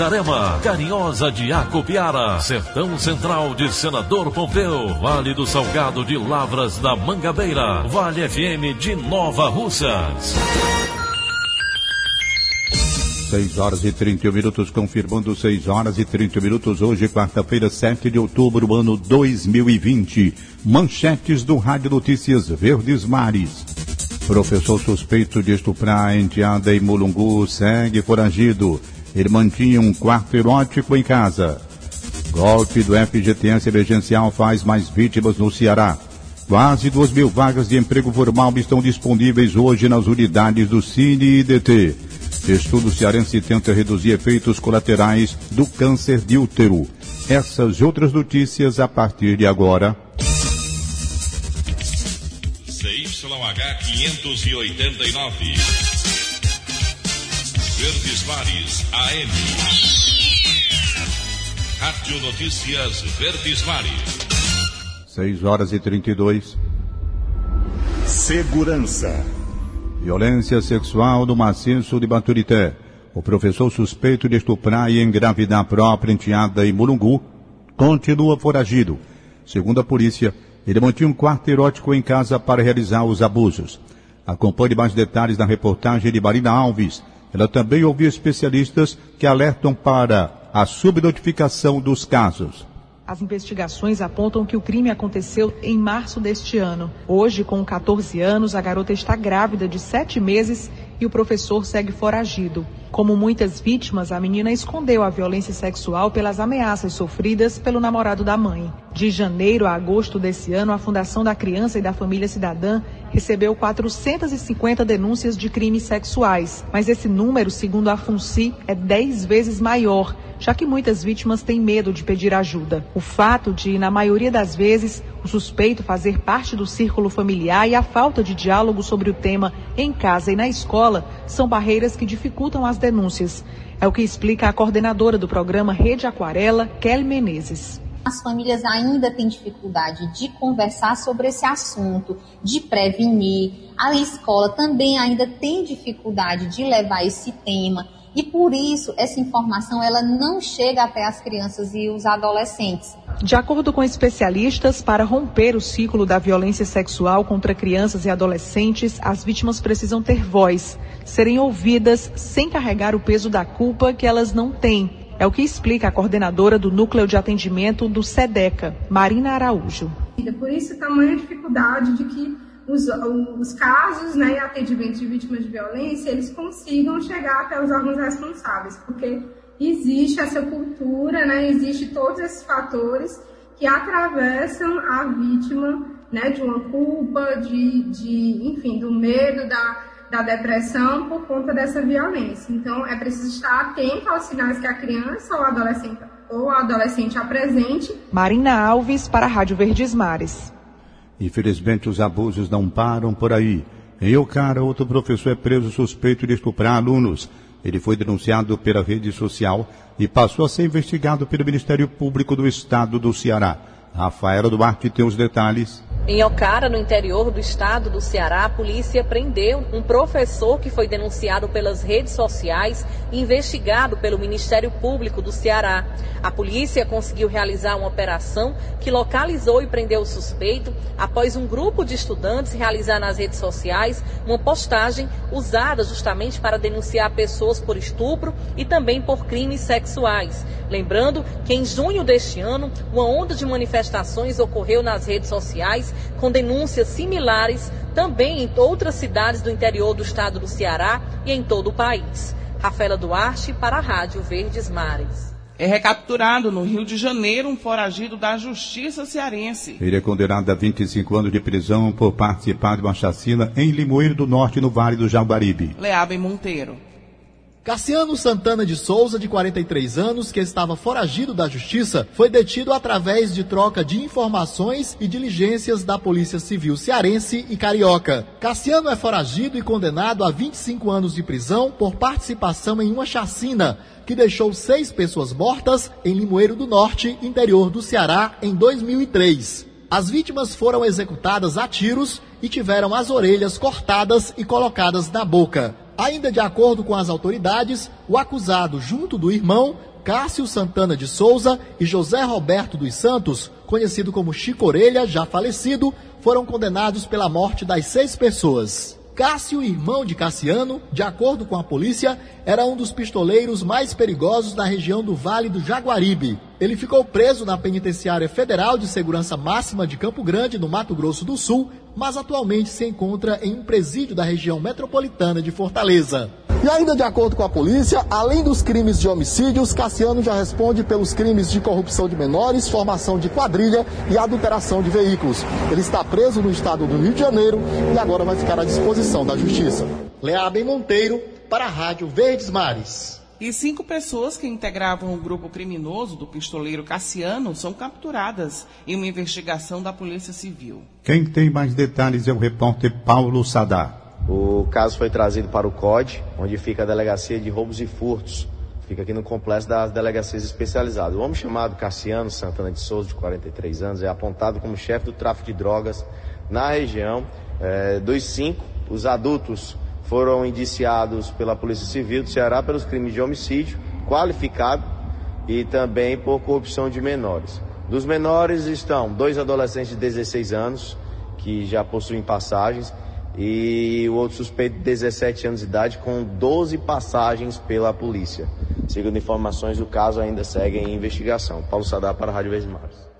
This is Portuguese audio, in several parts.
Itarema, Carinhosa de Acopiara, Sertão Central de Senador Pompeu, Vale do Salgado de Lavras da Mangabeira, Vale FM de Nova Russas. 6 horas e 31 minutos, confirmando 6 horas e 30 minutos, hoje, quarta-feira, 7 de outubro, ano 2020. Manchetes do Rádio Notícias Verdes Mares. Professor suspeito de estuprar a enteada em Mulungu segue foragido. Ele mantinha um quarto erótico em casa. Golpe do FGTS emergencial faz mais vítimas no Ceará. Quase duas mil vagas de emprego formal estão disponíveis hoje nas unidades do Cine e IDT. Estudo cearense tenta reduzir efeitos colaterais do câncer de útero. Essas e outras notícias a partir de agora. CYH 589. Verdes Mares AM. Rádio Notícias Verdes Mares. 6 horas e 32. Segurança. Violência sexual no maciço de Baturité. O professor suspeito de estuprar e engravidar a própria enteada em Mulungu continua foragido. Segundo a polícia, ele mantinha um quarto erótico em casa para realizar os abusos. Acompanhe mais detalhes na reportagem de Marina Alves, ela também ouviu especialistas que alertam para a subnotificação dos casos. As investigações apontam que o crime aconteceu em março deste ano. Hoje, com 14 anos, a garota está grávida de sete meses e o professor segue foragido. Como muitas vítimas, a menina escondeu a violência sexual pelas ameaças sofridas pelo namorado da mãe. De janeiro a agosto desse ano, a Fundação da Criança e da Família Cidadã recebeu 450 denúncias de crimes sexuais, mas esse número, segundo a FUNCI, é 10 vezes maior, já que muitas vítimas têm medo de pedir ajuda. O fato de, na maioria das vezes, o suspeito fazer parte do círculo familiar e a falta de diálogo sobre o tema em casa e na escola são barreiras que dificultam as denúncias. É o que explica a coordenadora do programa Rede Aquarela, Kelly Menezes. As famílias ainda têm dificuldade de conversar sobre esse assunto, de prevenir. A escola também ainda tem dificuldade de levar esse tema. E por isso essa informação ela não chega até as crianças e os adolescentes. De acordo com especialistas, para romper o ciclo da violência sexual contra crianças e adolescentes, as vítimas precisam ter voz, serem ouvidas sem carregar o peso da culpa que elas não têm é o que explica a coordenadora do Núcleo de Atendimento do SEDECA, Marina Araújo. Por isso, tamanha dificuldade de que os, os casos né, e atendimento de vítimas de violência, eles consigam chegar até os órgãos responsáveis, porque existe essa cultura, né, existe todos esses fatores que atravessam a vítima né, de uma culpa, de, de, enfim, do medo, da, da depressão por conta dessa violência. Então, é preciso estar atento aos sinais que a criança ou adolescente ou adolescente apresente. Marina Alves para a Rádio Verdes Mares. Infelizmente, os abusos não param por aí. Em Ocara, outro professor é preso suspeito de estuprar alunos. Ele foi denunciado pela rede social e passou a ser investigado pelo Ministério Público do Estado do Ceará. Rafaela Duarte tem os detalhes. Em Ocara, no interior do estado do Ceará, a polícia prendeu um professor que foi denunciado pelas redes sociais e investigado pelo Ministério Público do Ceará. A polícia conseguiu realizar uma operação que localizou e prendeu o suspeito após um grupo de estudantes realizar nas redes sociais uma postagem usada justamente para denunciar pessoas por estupro e também por crimes sexuais. Lembrando que em junho deste ano, uma onda de manifestações ocorreu nas redes sociais com denúncias similares também em outras cidades do interior do estado do Ceará e em todo o país. Rafaela Duarte para a Rádio Verdes Mares. É recapturado no Rio de Janeiro um foragido da Justiça Cearense. Ele é condenado a 25 anos de prisão por participar de uma chacina em Limoeiro do Norte, no Vale do Jaguaribe. Leabem Monteiro. Cassiano Santana de Souza, de 43 anos, que estava foragido da justiça, foi detido através de troca de informações e diligências da Polícia Civil cearense e carioca. Cassiano é foragido e condenado a 25 anos de prisão por participação em uma chacina que deixou seis pessoas mortas em Limoeiro do Norte, interior do Ceará, em 2003. As vítimas foram executadas a tiros e tiveram as orelhas cortadas e colocadas na boca. Ainda de acordo com as autoridades, o acusado, junto do irmão, Cássio Santana de Souza e José Roberto dos Santos, conhecido como Chico Orelha, já falecido, foram condenados pela morte das seis pessoas. Cássio, irmão de Cassiano, de acordo com a polícia, era um dos pistoleiros mais perigosos na região do Vale do Jaguaribe. Ele ficou preso na Penitenciária Federal de Segurança Máxima de Campo Grande, no Mato Grosso do Sul, mas atualmente se encontra em um presídio da região metropolitana de Fortaleza. E ainda de acordo com a polícia, além dos crimes de homicídios, Cassiano já responde pelos crimes de corrupção de menores, formação de quadrilha e adulteração de veículos. Ele está preso no estado do Rio de Janeiro e agora vai ficar à disposição da justiça. Leabem Monteiro, para a Rádio Verdes Mares. E cinco pessoas que integravam o grupo criminoso do pistoleiro Cassiano são capturadas em uma investigação da Polícia Civil. Quem tem mais detalhes é o repórter Paulo Sadar. O caso foi trazido para o COD, onde fica a Delegacia de Roubos e Furtos. Fica aqui no complexo das delegacias especializadas. O homem chamado Cassiano Santana de Souza, de 43 anos, é apontado como chefe do tráfico de drogas na região. É, dos cinco, os adultos foram indiciados pela Polícia Civil do Ceará pelos crimes de homicídio qualificado e também por corrupção de menores. Dos menores estão dois adolescentes de 16 anos, que já possuem passagens, e o outro suspeito de 17 anos de idade, com 12 passagens pela polícia. Segundo informações, o caso ainda segue em investigação. Paulo Sadar para a Rádio Verdes Mares.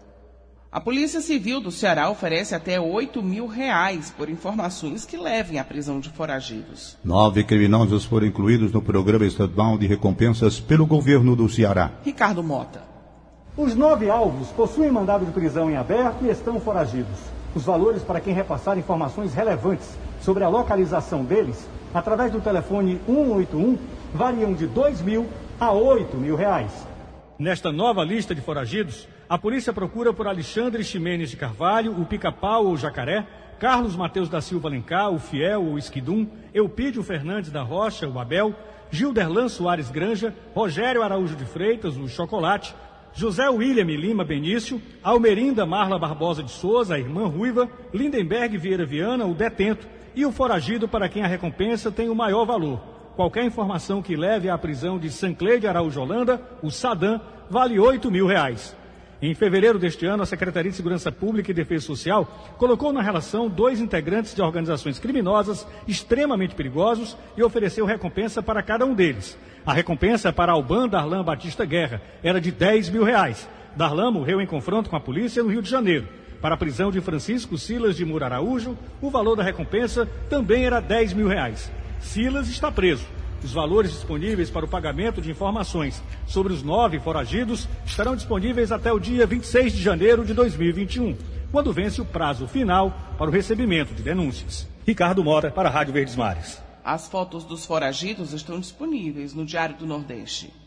A Polícia Civil do Ceará oferece até 8 mil reais por informações que levem à prisão de foragidos. Nove criminosos foram incluídos no programa estadual de recompensas pelo governo do Ceará. Ricardo Mota. Os nove alvos possuem mandado de prisão em aberto e estão foragidos. Os valores para quem repassar informações relevantes sobre a localização deles, através do telefone 181, variam de 2 mil a 8 mil reais. Nesta nova lista de foragidos, a polícia procura por Alexandre Ximenes de Carvalho, o Pica-Pau ou Jacaré, Carlos Mateus da Silva Alencar, o Fiel ou Esquidum, Eupídio Fernandes da Rocha, o Abel, Gilderlan Soares Granja, Rogério Araújo de Freitas, o Chocolate, José William Lima Benício, Almerinda Marla Barbosa de Souza, a irmã Ruiva, Lindenberg Vieira Viana, o detento, e o foragido para quem a recompensa tem o maior valor. Qualquer informação que leve à prisão de Sancleide Araújo Holanda, o Sadam, vale 8 mil reais. Em fevereiro deste ano, a Secretaria de Segurança Pública e Defesa Social colocou na relação dois integrantes de organizações criminosas extremamente perigosos e ofereceu recompensa para cada um deles. A recompensa para Alban Darlan Batista Guerra era de 10 mil reais. Darlan morreu em confronto com a polícia no Rio de Janeiro. Para a prisão de Francisco Silas de Mura Araújo, o valor da recompensa também era 10 mil reais. Silas está preso. Os valores disponíveis para o pagamento de informações sobre os nove foragidos estarão disponíveis até o dia 26 de janeiro de 2021, quando vence o prazo final para o recebimento de denúncias. Ricardo Mora, para a Rádio Verdes Mares. As fotos dos foragidos estão disponíveis no Diário do Nordeste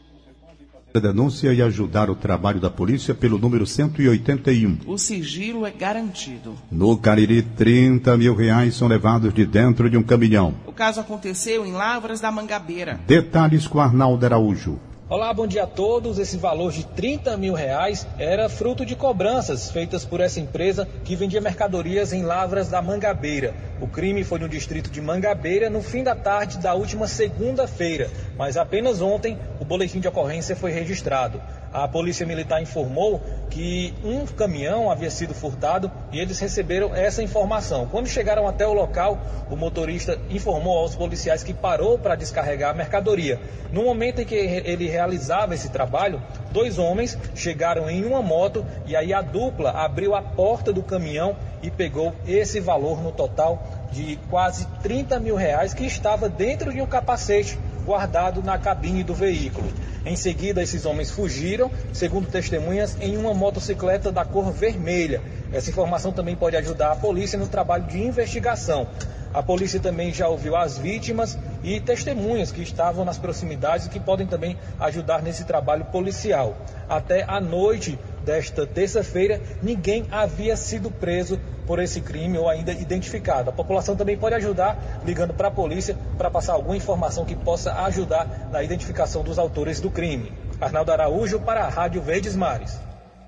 denúncia e ajudar o trabalho da polícia pelo número 181. O sigilo é garantido. No Cariri, 30 mil reais são levados de dentro de um caminhão. O caso aconteceu em Lavras da Mangabeira. Detalhes com Arnaldo Araújo. Olá, bom dia a todos. Esse valor de 30 mil reais era fruto de cobranças feitas por essa empresa que vendia mercadorias em Lavras da Mangabeira. O crime foi no distrito de Mangabeira no fim da tarde da última segunda-feira, mas apenas ontem o boletim de ocorrência foi registrado a Polícia Militar informou que um caminhão havia sido furtado e eles receberam essa informação. Quando chegaram até o local, o motorista informou aos policiais que parou para descarregar a mercadoria. No momento em que ele realizava esse trabalho, dois homens chegaram em uma moto e aí a dupla abriu a porta do caminhão e pegou esse valor no total de quase 30 mil reais que estava dentro de um capacete guardado na cabine do veículo. Em seguida, esses homens fugiram, segundo testemunhas, em uma motocicleta da cor vermelha. Essa informação também pode ajudar a polícia no trabalho de investigação. A polícia também já ouviu as vítimas e testemunhas que estavam nas proximidades e que podem também ajudar nesse trabalho policial. Até a noite desta terça-feira, ninguém havia sido preso por esse crime ou ainda identificado. A população também pode ajudar ligando para a polícia para passar alguma informação que possa ajudar na identificação dos autores do crime. Arnaldo Araújo para a Rádio Verdes Mares.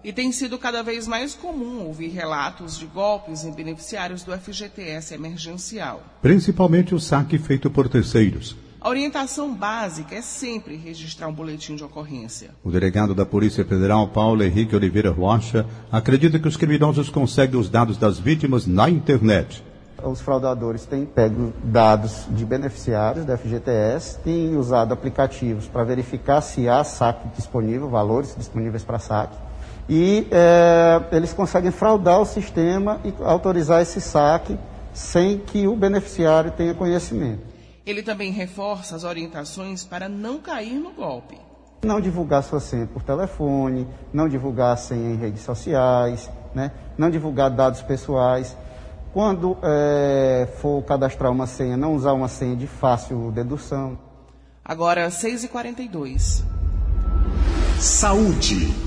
E tem sido cada vez mais comum ouvir relatos de golpes em beneficiários do FGTS emergencial. Principalmente o saque feito por terceiros. A orientação básica é sempre registrar um boletim de ocorrência. O delegado da Polícia Federal, Paulo Henrique Oliveira Rocha, acredita que os criminosos conseguem os dados das vítimas na internet. Os fraudadores têm pego dados de beneficiários da FGTS, têm usado aplicativos para verificar se há saque disponível, valores disponíveis para saque e é, eles conseguem fraudar o sistema e autorizar esse saque sem que o beneficiário tenha conhecimento. Ele também reforça as orientações para não cair no golpe. Não divulgar sua senha por telefone, não divulgar senha em redes sociais, né? não divulgar dados pessoais. Quando é, for cadastrar uma senha, não usar uma senha de fácil dedução. Agora, 6h42. Saúde.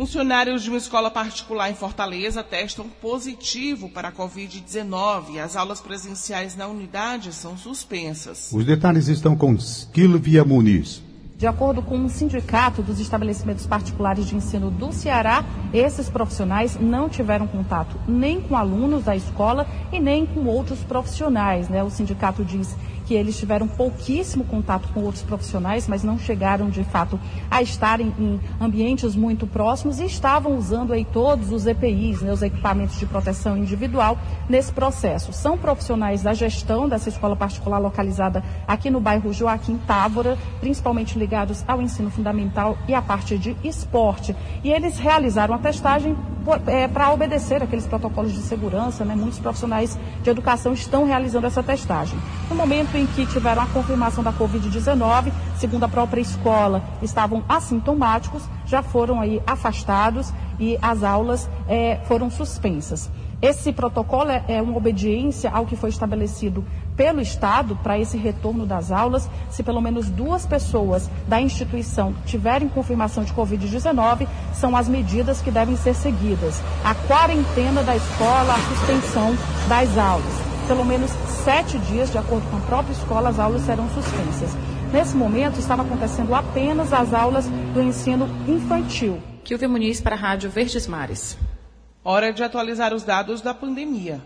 Funcionários de uma escola particular em Fortaleza testam positivo para a Covid-19 as aulas presenciais na unidade são suspensas. Os detalhes estão com Skilvia Muniz. De acordo com o um sindicato dos estabelecimentos particulares de ensino do Ceará, esses profissionais não tiveram contato nem com alunos da escola e nem com outros profissionais. Né? O sindicato diz que eles tiveram pouquíssimo contato com outros profissionais, mas não chegaram de fato a estarem em ambientes muito próximos e estavam usando aí todos os EPIs, né, os equipamentos de proteção individual, nesse processo. São profissionais da gestão dessa escola particular localizada aqui no bairro Joaquim Távora, principalmente ligados ao ensino fundamental e à parte de esporte. E eles realizaram a testagem é, para obedecer aqueles protocolos de segurança, né? Muitos profissionais de educação estão realizando essa testagem. No momento em que tiveram a confirmação da Covid-19, segundo a própria escola, estavam assintomáticos, já foram aí afastados e as aulas é, foram suspensas. Esse protocolo é, é uma obediência ao que foi estabelecido pelo Estado para esse retorno das aulas. Se pelo menos duas pessoas da instituição tiverem confirmação de Covid-19, são as medidas que devem ser seguidas. A quarentena da escola, a suspensão das aulas. Pelo menos sete dias, de acordo com a própria escola, as aulas serão suspensas. Nesse momento, estava acontecendo apenas as aulas do ensino infantil. Kilvia Muniz para a Rádio Verdes Mares. Hora de atualizar os dados da pandemia.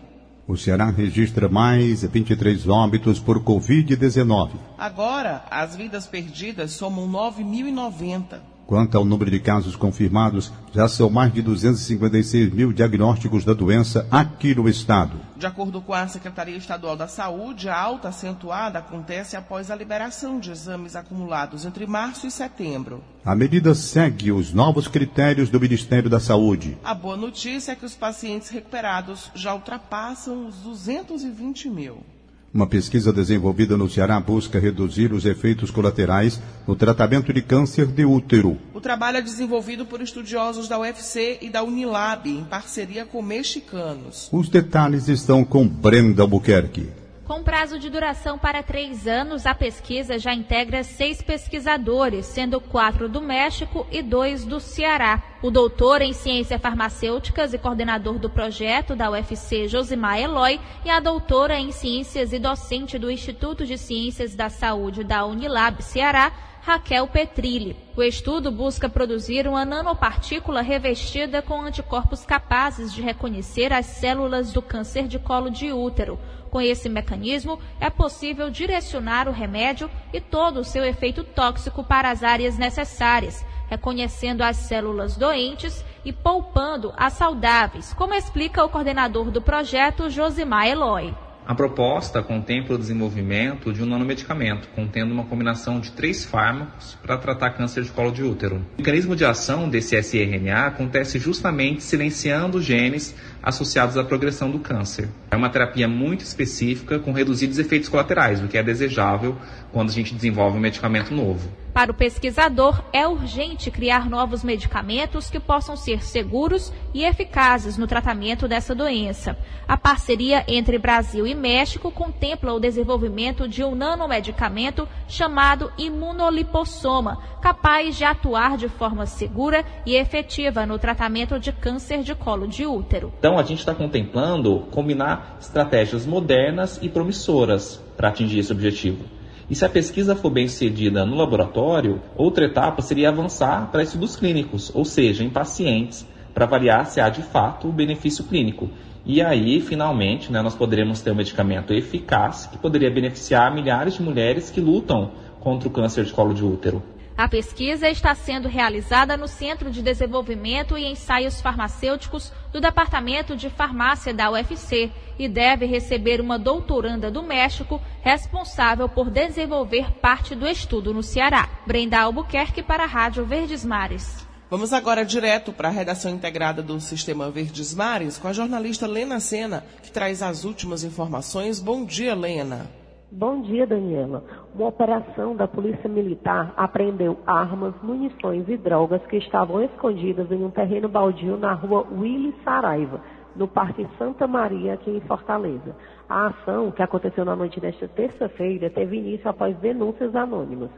O Ceará registra mais 23 óbitos por Covid-19. Agora, as vidas perdidas somam 9.090. Quanto ao número de casos confirmados, já são mais de 256 mil diagnósticos da doença aqui no estado. De acordo com a Secretaria Estadual da Saúde, a alta acentuada acontece após a liberação de exames acumulados entre março e setembro. A medida segue os novos critérios do Ministério da Saúde. A boa notícia é que os pacientes recuperados já ultrapassam os 220 mil. Uma pesquisa desenvolvida no Ceará busca reduzir os efeitos colaterais no tratamento de câncer de útero. O trabalho é desenvolvido por estudiosos da UFC e da Unilab, em parceria com mexicanos. Os detalhes estão com Brenda Albuquerque. Com prazo de duração para três anos, a pesquisa já integra seis pesquisadores, sendo quatro do México e dois do Ceará. O doutor em ciências farmacêuticas e coordenador do projeto da UFC, Josimar Eloy, e a doutora em ciências e docente do Instituto de Ciências da Saúde da Unilab Ceará, Raquel Petrilli. O estudo busca produzir uma nanopartícula revestida com anticorpos capazes de reconhecer as células do câncer de colo de útero. Com esse mecanismo, é possível direcionar o remédio e todo o seu efeito tóxico para as áreas necessárias, reconhecendo as células doentes e poupando as saudáveis, como explica o coordenador do projeto, Josimar Eloy. A proposta contempla o desenvolvimento de um nanomedicamento, contendo uma combinação de três fármacos para tratar câncer de colo de útero. O mecanismo de ação desse sRNA acontece justamente silenciando genes associados à progressão do câncer. É uma terapia muito específica com reduzidos efeitos colaterais, o que é desejável quando a gente desenvolve um medicamento novo. Para o pesquisador, é urgente criar novos medicamentos que possam ser seguros e eficazes no tratamento dessa doença. A parceria entre Brasil e México contempla o desenvolvimento de um nanomedicamento chamado imunolipossoma, capaz de atuar de forma segura e efetiva no tratamento de câncer de colo de útero. Então, a gente está contemplando combinar estratégias modernas e promissoras para atingir esse objetivo. E se a pesquisa for bem sucedida no laboratório, outra etapa seria avançar para estudos clínicos, ou seja, em pacientes, para avaliar se há de fato o benefício clínico. E aí, finalmente, né, nós poderemos ter um medicamento eficaz que poderia beneficiar milhares de mulheres que lutam contra o câncer de colo de útero. A pesquisa está sendo realizada no Centro de Desenvolvimento e Ensaios Farmacêuticos do Departamento de Farmácia da UFC e deve receber uma doutoranda do México responsável por desenvolver parte do estudo no Ceará. Brenda Albuquerque para a Rádio Verdes Mares. Vamos agora direto para a redação integrada do Sistema Verdes Mares com a jornalista Lena Sena, que traz as últimas informações. Bom dia, Lena. Bom dia, Daniela. Uma operação da Polícia Militar apreendeu armas, munições e drogas que estavam escondidas em um terreno baldio na rua Willy Saraiva, no Parque Santa Maria, aqui em Fortaleza. A ação, que aconteceu na noite desta terça-feira, teve início após denúncias anônimas.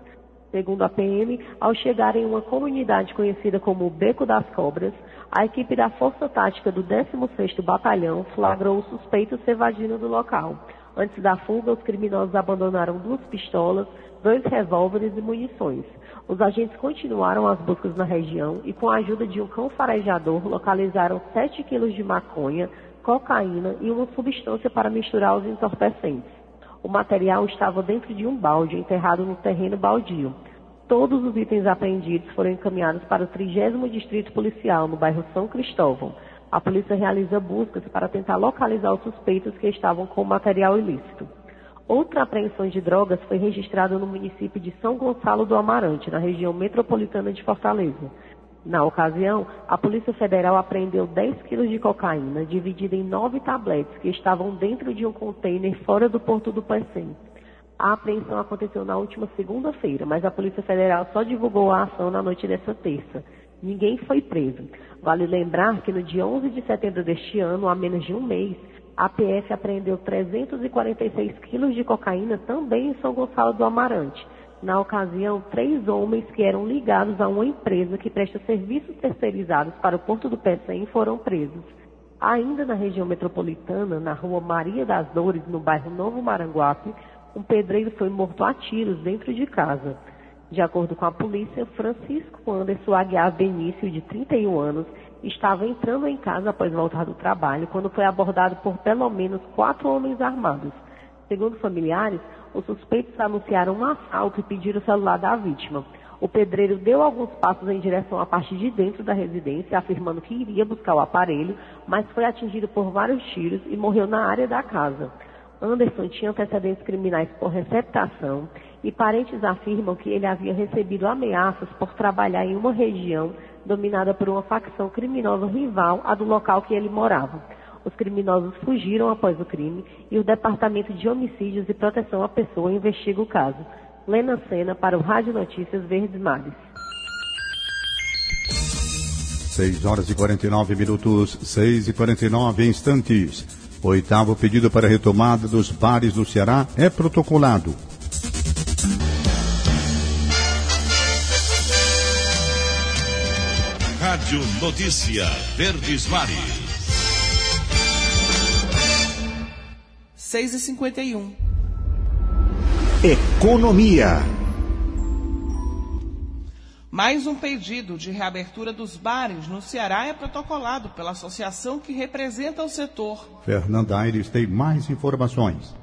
Segundo a PM, ao chegar em uma comunidade conhecida como Beco das Cobras, a equipe da Força Tática do 16º Batalhão flagrou o suspeito se evadindo do local. Antes da fuga, os criminosos abandonaram duas pistolas, dois revólveres e munições. Os agentes continuaram as buscas na região e, com a ajuda de um cão farejador, localizaram 7 quilos de maconha, cocaína e uma substância para misturar os entorpecentes. O material estava dentro de um balde enterrado no terreno baldio. Todos os itens apreendidos foram encaminhados para o 30 Distrito Policial, no bairro São Cristóvão. A polícia realiza buscas para tentar localizar os suspeitos que estavam com material ilícito. Outra apreensão de drogas foi registrada no município de São Gonçalo do Amarante, na região metropolitana de Fortaleza. Na ocasião, a Polícia Federal apreendeu 10 quilos de cocaína, dividida em nove tabletes que estavam dentro de um container fora do porto do Pecém. A apreensão aconteceu na última segunda-feira, mas a Polícia Federal só divulgou a ação na noite dessa terça. Ninguém foi preso. Vale lembrar que no dia 11 de setembro deste ano, há menos de um mês, a PF apreendeu 346 quilos de cocaína também em São Gonçalo do Amarante. Na ocasião, três homens que eram ligados a uma empresa que presta serviços terceirizados para o Porto do Pecém foram presos. Ainda na região metropolitana, na rua Maria das Dores, no bairro Novo Maranguape, um pedreiro foi morto a tiros dentro de casa. De acordo com a polícia, Francisco Anderson Aguiar Benício, de 31 anos, estava entrando em casa após voltar do trabalho quando foi abordado por pelo menos quatro homens armados. Segundo familiares, os suspeitos anunciaram um assalto e pediram o celular da vítima. O pedreiro deu alguns passos em direção à parte de dentro da residência, afirmando que iria buscar o aparelho, mas foi atingido por vários tiros e morreu na área da casa. Anderson tinha antecedentes criminais por receptação e parentes afirmam que ele havia recebido ameaças por trabalhar em uma região dominada por uma facção criminosa rival à do local que ele morava. Os criminosos fugiram após o crime e o Departamento de Homicídios e Proteção à Pessoa investiga o caso. Lena Sena para o Rádio Notícias Verdes Mares. 6 horas e 49 minutos, 6 e 49 instantes. Oitavo pedido para retomada dos bares do Ceará é protocolado. Rádio Notícia Verdes Mares. 6 e 51 Economia. Mais um pedido de reabertura dos bares no Ceará é protocolado pela associação que representa o setor. Fernanda Aires tem mais informações.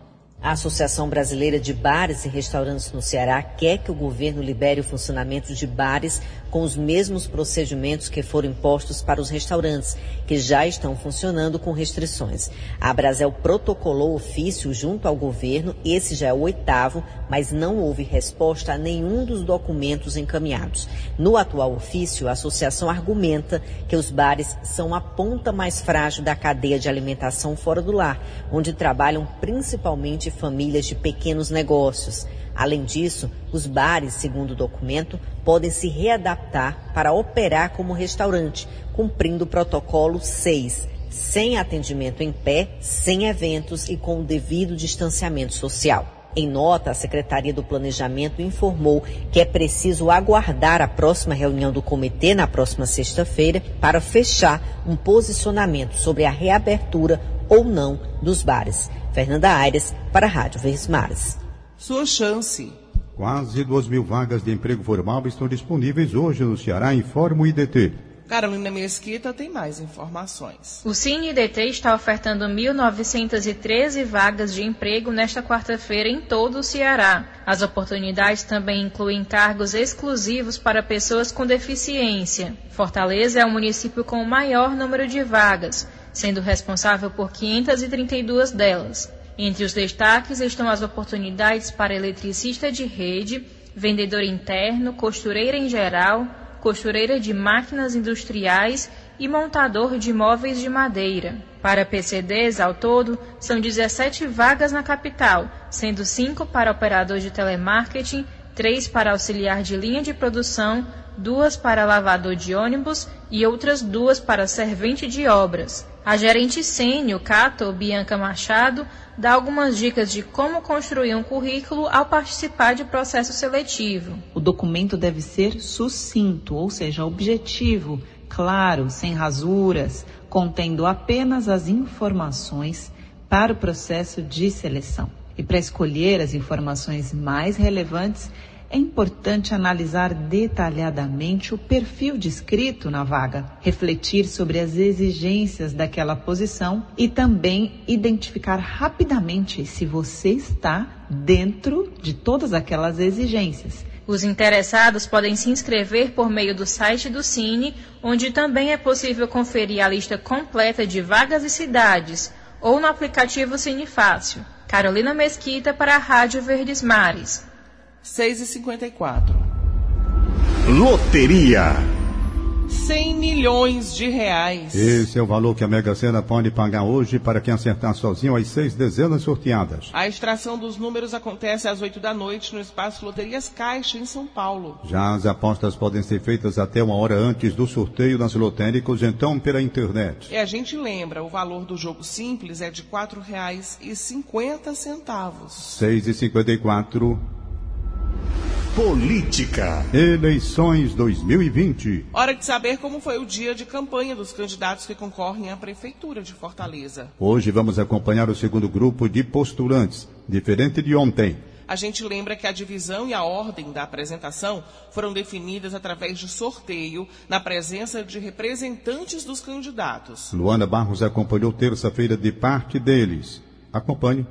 A Associação Brasileira de Bares e Restaurantes no Ceará quer que o governo libere o funcionamento de bares com os mesmos procedimentos que foram impostos para os restaurantes, que já estão funcionando com restrições. A Brasel protocolou ofício junto ao governo, esse já é o oitavo, mas não houve resposta a nenhum dos documentos encaminhados. No atual ofício, a associação argumenta que os bares são a ponta mais frágil da cadeia de alimentação fora do lar, onde trabalham principalmente famílias de pequenos negócios. Além disso, os bares, segundo o documento, podem se readaptar para operar como restaurante, cumprindo o protocolo 6, sem atendimento em pé, sem eventos e com o devido distanciamento social. Em nota, a Secretaria do Planejamento informou que é preciso aguardar a próxima reunião do comitê na próxima sexta-feira para fechar um posicionamento sobre a reabertura ou não dos bares. Fernanda Aires, para a Rádio Verdes Mares sua chance. Quase duas mil vagas de emprego formal estão disponíveis hoje no Ceará, informa o IDT. Carolina Mesquita tem mais informações. O Cine IDT está ofertando 1.913 vagas de emprego nesta quarta-feira em todo o Ceará. As oportunidades também incluem cargos exclusivos para pessoas com deficiência. Fortaleza é o município com o maior número de vagas, sendo responsável por 532 delas. Entre os destaques estão as oportunidades para eletricista de rede, vendedor interno, costureira em geral, costureira de máquinas industriais e montador de móveis de madeira. Para PCDs, ao todo, são 17 vagas na capital, sendo 5 para operador de telemarketing, 3 para auxiliar de linha de produção, duas para lavador de ônibus e outras duas para servente de obras. A gerente sênior, Cato Bianca Machado, dá algumas dicas de como construir um currículo ao participar de processo seletivo. O documento deve ser sucinto, ou seja, objetivo, claro, sem rasuras, contendo apenas as informações para o processo de seleção. E para escolher as informações mais relevantes, é importante analisar detalhadamente o perfil descrito na vaga, refletir sobre as exigências daquela posição e também identificar rapidamente se você está dentro de todas aquelas exigências. Os interessados podem se inscrever por meio do site do Cine, onde também é possível conferir a lista completa de vagas e cidades, ou no aplicativo Cine Fácil. Carolina Mesquita para a Rádio Verdes Mares. 6 e 54. Loteria. 100 milhões de reais. Esse é o valor que a Mega Sena pode pagar hoje para quem acertar sozinho as seis dezenas sorteadas. A extração dos números acontece às 8 da noite no espaço Loterias Caixa, em São Paulo. Já as apostas podem ser feitas até uma hora antes do sorteio nas lotéricos, então pela internet. E a gente lembra, o valor do jogo simples é de R$ 4,50. 6 e 54 Política. Eleições 2020. Hora de saber como foi o dia de campanha dos candidatos que concorrem à Prefeitura de Fortaleza. Hoje vamos acompanhar o segundo grupo de postulantes, diferente de ontem. A gente lembra que a divisão e a ordem da apresentação foram definidas através de sorteio, na presença de representantes dos candidatos. Luana Barros acompanhou terça-feira de parte deles. Acompanhe.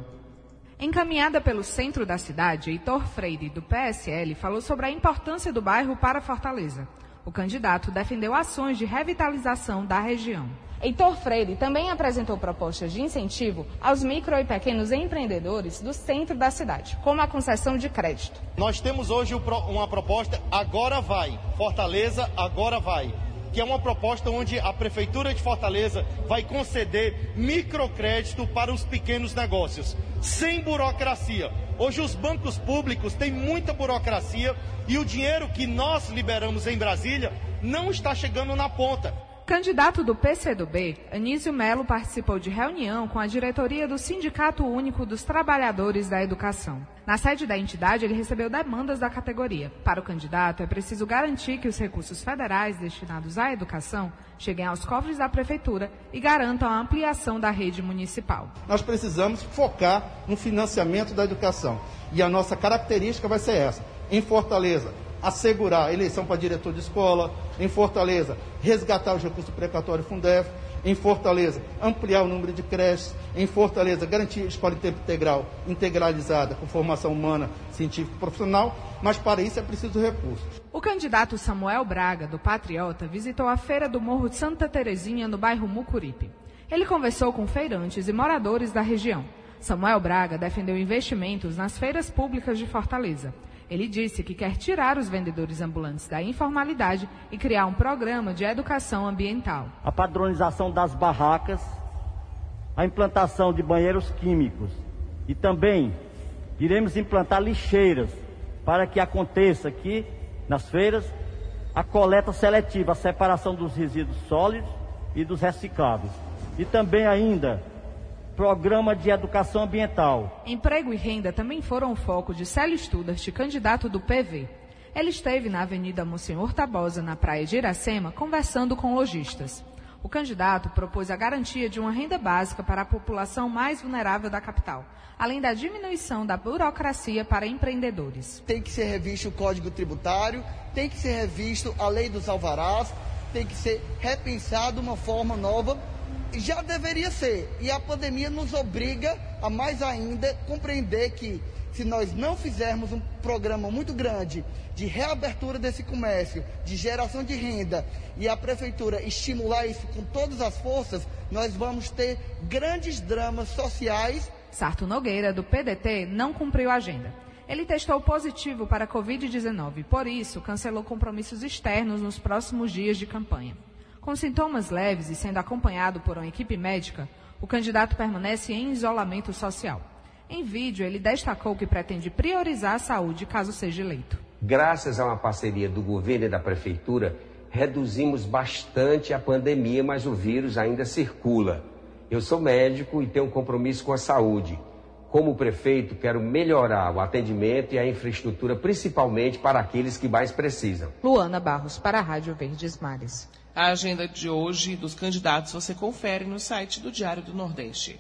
Encaminhada pelo centro da cidade, Heitor Freire, do PSL, falou sobre a importância do bairro para Fortaleza. O candidato defendeu ações de revitalização da região. Heitor Freire também apresentou propostas de incentivo aos micro e pequenos empreendedores do centro da cidade, como a concessão de crédito. Nós temos hoje uma proposta Agora Vai. Fortaleza Agora Vai que é uma proposta onde a Prefeitura de Fortaleza vai conceder microcrédito para os pequenos negócios, sem burocracia. Hoje os bancos públicos têm muita burocracia e o dinheiro que nós liberamos em Brasília não está chegando na ponta. Candidato do PCdoB, Anísio Melo participou de reunião com a diretoria do Sindicato Único dos Trabalhadores da Educação. Na sede da entidade, ele recebeu demandas da categoria. Para o candidato, é preciso garantir que os recursos federais destinados à educação cheguem aos cofres da prefeitura e garantam a ampliação da rede municipal. Nós precisamos focar no financiamento da educação. E a nossa característica vai ser essa. Em Fortaleza, assegurar a eleição para diretor de escola, em Fortaleza, resgatar os recursos precatórios Fundef, Em Fortaleza, ampliar o número de creches. Em Fortaleza, garantir escola de tempo integral, integralizada, com formação humana, científica e profissional. Mas para isso é preciso recursos. O candidato Samuel Braga, do Patriota, visitou a feira do Morro de Santa Terezinha, no bairro Mucuripe. Ele conversou com feirantes e moradores da região. Samuel Braga defendeu investimentos nas feiras públicas de Fortaleza. Ele disse que quer tirar os vendedores ambulantes da informalidade e criar um programa de educação ambiental. A padronização das barracas, a implantação de banheiros químicos e também iremos implantar lixeiras para que aconteça aqui nas feiras a coleta seletiva, a separação dos resíduos sólidos e dos recicláveis. E também ainda Programa de Educação Ambiental. Emprego e renda também foram o foco de Célio Studart, candidato do PV. Ele esteve na Avenida Monsenhor Tabosa, na praia de Iracema, conversando com lojistas. O candidato propôs a garantia de uma renda básica para a população mais vulnerável da capital, além da diminuição da burocracia para empreendedores. Tem que ser revisto o Código Tributário, tem que ser revisto a Lei dos Alvarás, tem que ser repensado uma forma nova já deveria ser. E a pandemia nos obriga a mais ainda compreender que se nós não fizermos um programa muito grande de reabertura desse comércio, de geração de renda e a prefeitura estimular isso com todas as forças, nós vamos ter grandes dramas sociais. Sarto Nogueira, do PDT, não cumpriu a agenda. Ele testou positivo para a Covid-19, por isso cancelou compromissos externos nos próximos dias de campanha. Com sintomas leves e sendo acompanhado por uma equipe médica, o candidato permanece em isolamento social. Em vídeo, ele destacou que pretende priorizar a saúde caso seja eleito. Graças a uma parceria do governo e da prefeitura, reduzimos bastante a pandemia, mas o vírus ainda circula. Eu sou médico e tenho um compromisso com a saúde. Como prefeito, quero melhorar o atendimento e a infraestrutura, principalmente para aqueles que mais precisam. Luana Barros, para a Rádio Verdes Mares. A agenda de hoje dos candidatos você confere no site do Diário do Nordeste.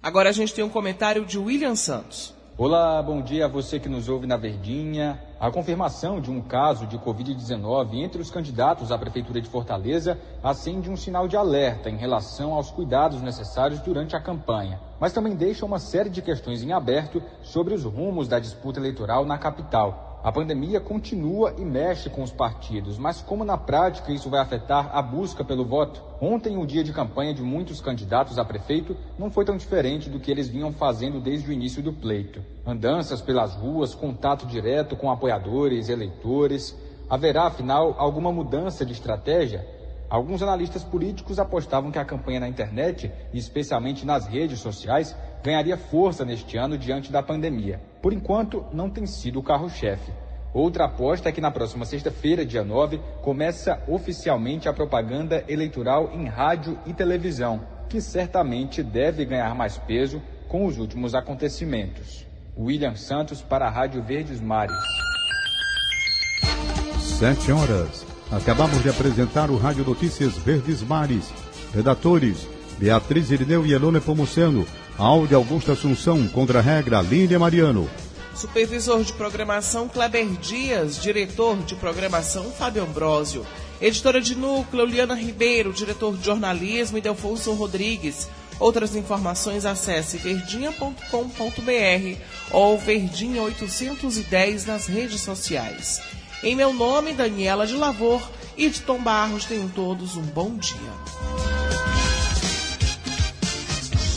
Agora a gente tem um comentário de William Santos. Olá, bom dia a você que nos ouve na Verdinha. A confirmação de um caso de Covid-19 entre os candidatos à Prefeitura de Fortaleza acende um sinal de alerta em relação aos cuidados necessários durante a campanha, mas também deixa uma série de questões em aberto sobre os rumos da disputa eleitoral na capital. A pandemia continua e mexe com os partidos, mas como na prática isso vai afetar a busca pelo voto? Ontem, o dia de campanha de muitos candidatos a prefeito não foi tão diferente do que eles vinham fazendo desde o início do pleito. Andanças pelas ruas, contato direto com apoiadores, eleitores. Haverá, afinal, alguma mudança de estratégia? Alguns analistas políticos apostavam que a campanha na internet, e especialmente nas redes sociais, ganharia força neste ano diante da pandemia. Por enquanto, não tem sido o carro-chefe. Outra aposta é que na próxima sexta-feira, dia 9, começa oficialmente a propaganda eleitoral em rádio e televisão, que certamente deve ganhar mais peso com os últimos acontecimentos. William Santos para a Rádio Verdes Mares. Sete horas. Acabamos de apresentar o Rádio Notícias Verdes Mares. Redatores: Beatriz Irineu e Elone Pomuceno. Áudio Augusto Assunção, contra a regra Línia Mariano. Supervisor de programação Kleber Dias, diretor de programação Fábio Ambrosio. Editora de núcleo Liana Ribeiro, diretor de jornalismo Delfonso Rodrigues. Outras informações acesse verdinha.com.br ou verdinha 810 nas redes sociais. Em meu nome, Daniela de Lavor e de Tom Barros, tenham todos um bom dia.